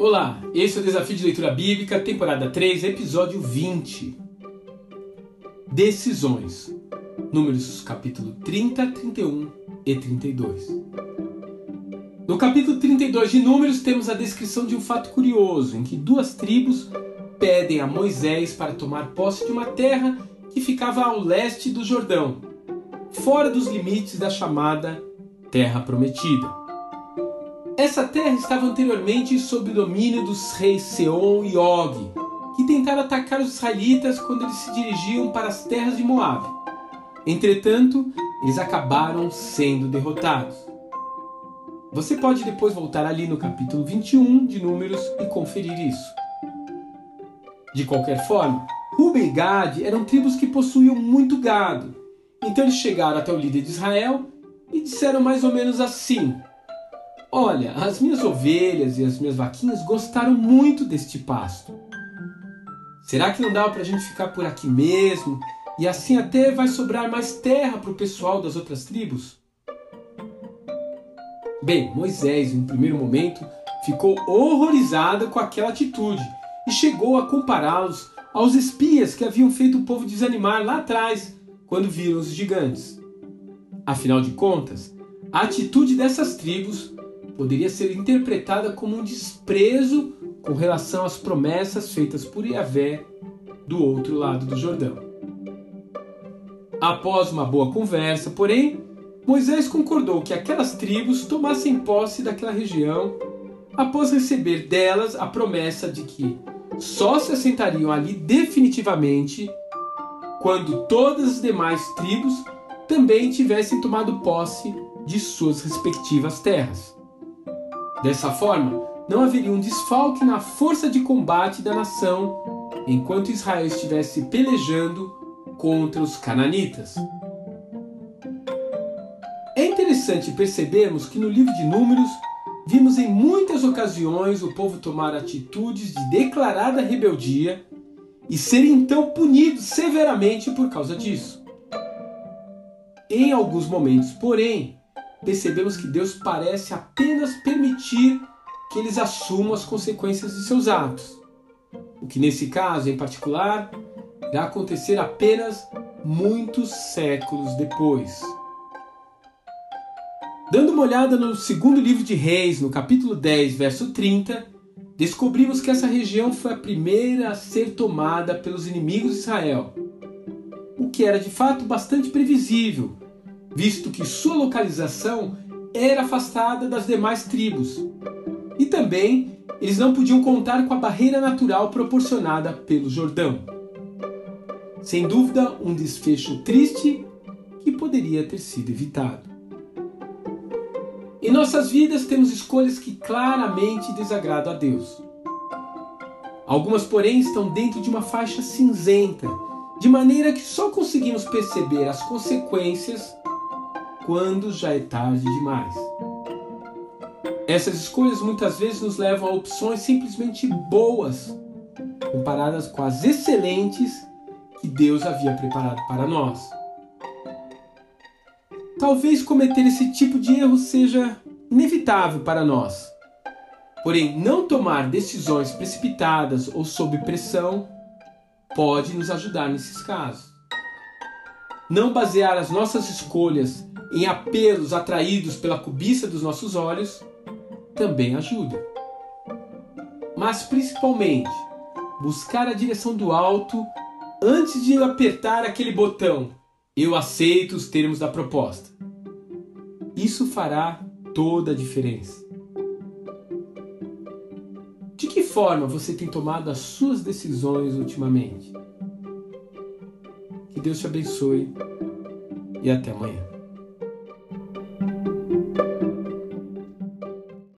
Olá, esse é o Desafio de Leitura Bíblica, temporada 3, episódio 20. Decisões. Números capítulo 30, 31 e 32. No capítulo 32 de Números temos a descrição de um fato curioso, em que duas tribos pedem a Moisés para tomar posse de uma terra que ficava ao leste do Jordão, fora dos limites da chamada Terra Prometida. Essa terra estava anteriormente sob o domínio dos reis Seom e Og, que tentaram atacar os israelitas quando eles se dirigiam para as terras de Moab. Entretanto, eles acabaram sendo derrotados. Você pode depois voltar ali no capítulo 21 de Números e conferir isso. De qualquer forma, Ruben e Gad eram tribos que possuíam muito gado. Então eles chegaram até o líder de Israel e disseram mais ou menos assim: Olha, as minhas ovelhas e as minhas vaquinhas gostaram muito deste pasto. Será que não dá para a gente ficar por aqui mesmo e assim até vai sobrar mais terra para o pessoal das outras tribos? Bem, Moisés, em um primeiro momento, ficou horrorizado com aquela atitude e chegou a compará-los aos espias que haviam feito o povo desanimar lá atrás, quando viram os gigantes. Afinal de contas, a atitude dessas tribos poderia ser interpretada como um desprezo com relação às promessas feitas por Yahvé do outro lado do Jordão. Após uma boa conversa, porém, Moisés concordou que aquelas tribos tomassem posse daquela região após receber delas a promessa de que só se assentariam ali definitivamente quando todas as demais tribos também tivessem tomado posse de suas respectivas terras. Dessa forma, não haveria um desfalque na força de combate da nação enquanto Israel estivesse pelejando contra os cananitas. É interessante percebermos que no livro de Números vimos em muitas ocasiões o povo tomar atitudes de declarada rebeldia e ser então punido severamente por causa disso. Em alguns momentos, porém, percebemos que Deus parece apenas permitir que eles assumam as consequências de seus atos. O que nesse caso em particular irá acontecer apenas muitos séculos depois. Dando uma olhada no segundo livro de Reis, no capítulo 10, verso 30, descobrimos que essa região foi a primeira a ser tomada pelos inimigos de Israel, o que era de fato bastante previsível, visto que sua localização era afastada das demais tribos. E também eles não podiam contar com a barreira natural proporcionada pelo Jordão. Sem dúvida, um desfecho triste que poderia ter sido evitado. Em nossas vidas temos escolhas que claramente desagradam a Deus. Algumas, porém, estão dentro de uma faixa cinzenta, de maneira que só conseguimos perceber as consequências quando já é tarde demais. Essas escolhas muitas vezes nos levam a opções simplesmente boas, comparadas com as excelentes que Deus havia preparado para nós. Talvez cometer esse tipo de erro seja inevitável para nós. Porém, não tomar decisões precipitadas ou sob pressão pode nos ajudar nesses casos. Não basear as nossas escolhas em apelos atraídos pela cobiça dos nossos olhos também ajuda. Mas principalmente, buscar a direção do alto antes de apertar aquele botão eu aceito os termos da proposta. Isso fará toda a diferença. De que forma você tem tomado as suas decisões ultimamente? Que Deus te abençoe e até amanhã.